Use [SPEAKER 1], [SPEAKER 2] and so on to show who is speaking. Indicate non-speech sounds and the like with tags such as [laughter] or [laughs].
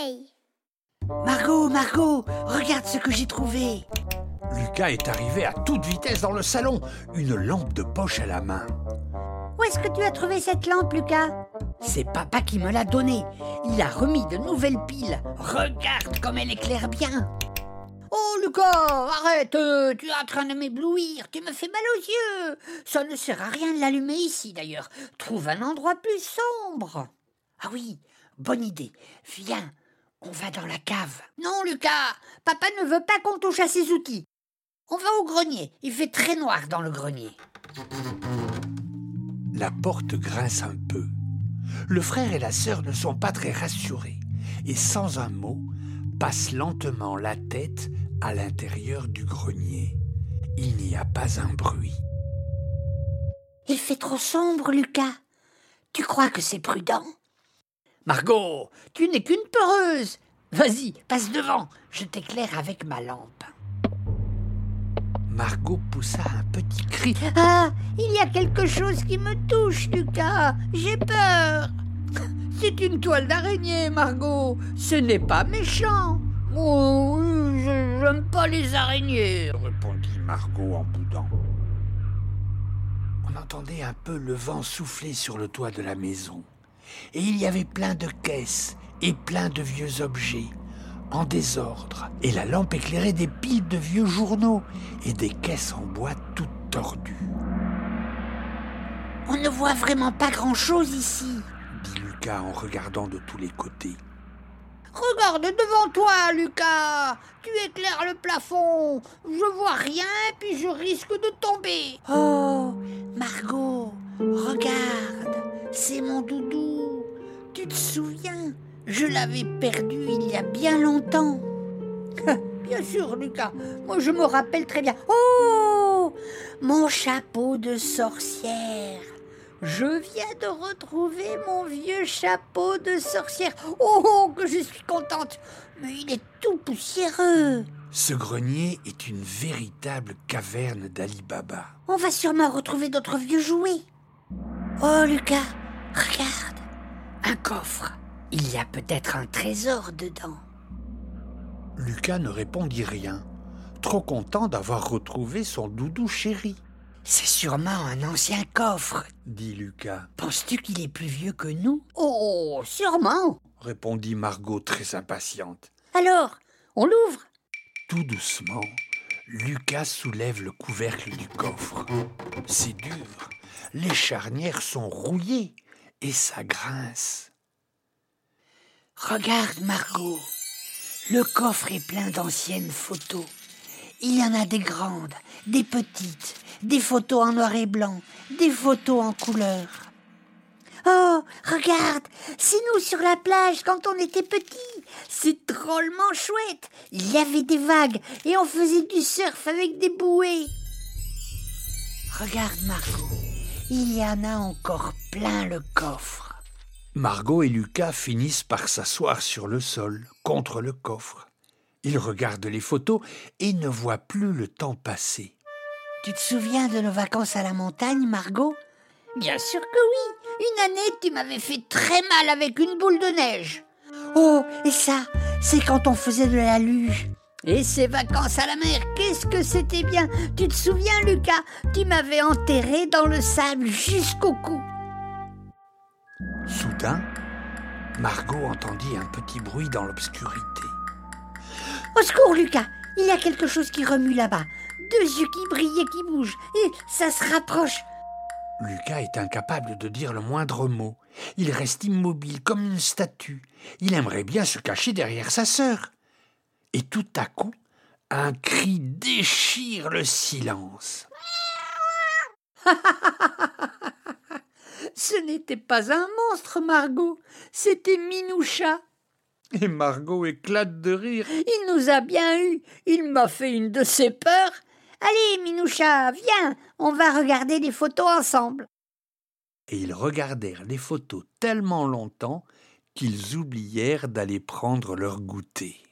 [SPEAKER 1] soleil.
[SPEAKER 2] Margot, Margot, regarde ce que j'ai trouvé.
[SPEAKER 3] Lucas est arrivé à toute vitesse dans le salon, une lampe de poche à la main.
[SPEAKER 1] Où est-ce que tu as trouvé cette lampe, Lucas?
[SPEAKER 2] C'est papa qui me l'a donnée. Il a remis de nouvelles piles. Regarde comme elle éclaire bien.
[SPEAKER 4] Oh Lucas, arrête, euh, tu es en train de m'éblouir, tu me fais mal aux yeux. Ça ne sert à rien de l'allumer ici d'ailleurs. Trouve un endroit plus sombre.
[SPEAKER 2] Ah oui, bonne idée. Viens, on va dans la cave.
[SPEAKER 4] Non Lucas, papa ne veut pas qu'on touche à ses outils. On va au grenier, il fait très noir dans le grenier.
[SPEAKER 3] La porte grince un peu. Le frère et la sœur ne sont pas très rassurés et sans un mot passent lentement la tête à l'intérieur du grenier. Il n'y a pas un bruit.
[SPEAKER 1] Il fait trop sombre, Lucas. Tu crois que c'est prudent?
[SPEAKER 2] Margot, tu n'es qu'une peureuse. Vas-y, passe devant, je t'éclaire avec ma lampe. Margot poussa un petit cri.
[SPEAKER 4] Ah, il y a quelque chose qui me touche, Lucas. J'ai peur. C'est une toile d'araignée, Margot. Ce n'est pas méchant. Oh, je n'aime pas les araignées,
[SPEAKER 3] répondit Margot en boudant. On entendait un peu le vent souffler sur le toit de la maison. Et il y avait plein de caisses et plein de vieux objets en désordre, et la lampe éclairait des piles de vieux journaux et des caisses en bois toutes tordues.
[SPEAKER 1] On ne voit vraiment pas grand-chose ici,
[SPEAKER 3] dit Lucas en regardant de tous les côtés.
[SPEAKER 4] Regarde devant toi, Lucas. Tu éclaires le plafond. Je vois rien, puis je risque de tomber.
[SPEAKER 1] Oh, Je l'avais perdu il y a bien longtemps.
[SPEAKER 4] bien sûr, Lucas. Moi, je me rappelle très bien. Oh
[SPEAKER 1] Mon chapeau de sorcière.
[SPEAKER 4] Je viens de retrouver mon vieux chapeau de sorcière. Oh, que je suis contente. Mais il est tout poussiéreux.
[SPEAKER 3] Ce grenier est une véritable caverne d'Ali Baba.
[SPEAKER 1] On va sûrement retrouver d'autres vieux jouets. Oh, Lucas, regarde. Un coffre. Il y a peut-être un trésor dedans.
[SPEAKER 3] Lucas ne répondit rien, trop content d'avoir retrouvé son doudou chéri.
[SPEAKER 2] C'est sûrement un ancien coffre,
[SPEAKER 3] dit Lucas.
[SPEAKER 2] Penses-tu qu'il est plus vieux que nous?
[SPEAKER 4] Oh, sûrement,
[SPEAKER 3] répondit Margot très impatiente.
[SPEAKER 4] Alors, on l'ouvre?
[SPEAKER 3] Tout doucement, Lucas soulève le couvercle du coffre. C'est dur. Les charnières sont rouillées et ça grince.
[SPEAKER 2] Regarde, Margot. Le coffre est plein d'anciennes photos. Il y en a des grandes, des petites, des photos en noir et blanc, des photos en couleur.
[SPEAKER 1] Oh, regarde, c'est nous sur la plage quand on était petits. C'est drôlement chouette. Il y avait des vagues et on faisait du surf avec des bouées.
[SPEAKER 2] Regarde, Margot, il y en a encore plein le coffre.
[SPEAKER 3] Margot et Lucas finissent par s'asseoir sur le sol, contre le coffre. Ils regardent les photos et ne voient plus le temps passer.
[SPEAKER 2] Tu te souviens de nos vacances à la montagne, Margot?
[SPEAKER 4] Bien sûr que oui. Une année, tu m'avais fait très mal avec une boule de neige.
[SPEAKER 1] Oh, et ça, c'est quand on faisait de la luge.
[SPEAKER 4] Et ces vacances à la mer, qu'est-ce que c'était bien Tu te souviens, Lucas? Tu m'avais enterré dans le sable jusqu'au cou.
[SPEAKER 3] Soudain, Margot entendit un petit bruit dans l'obscurité.
[SPEAKER 1] Au secours, Lucas Il y a quelque chose qui remue là-bas. Deux yeux qui brillent et qui bougent. Et ça se rapproche.
[SPEAKER 3] Lucas est incapable de dire le moindre mot. Il reste immobile comme une statue. Il aimerait bien se cacher derrière sa sœur. Et tout à coup, un cri déchire le silence. [laughs]
[SPEAKER 4] Ce n'était pas un monstre, Margot, c'était Minoucha.
[SPEAKER 3] Et Margot éclate de rire.
[SPEAKER 4] Il nous a bien eus. Il m'a fait une de ses peurs. Allez, Minoucha, viens, on va regarder les photos ensemble.
[SPEAKER 3] Et ils regardèrent les photos tellement longtemps qu'ils oublièrent d'aller prendre leur goûter.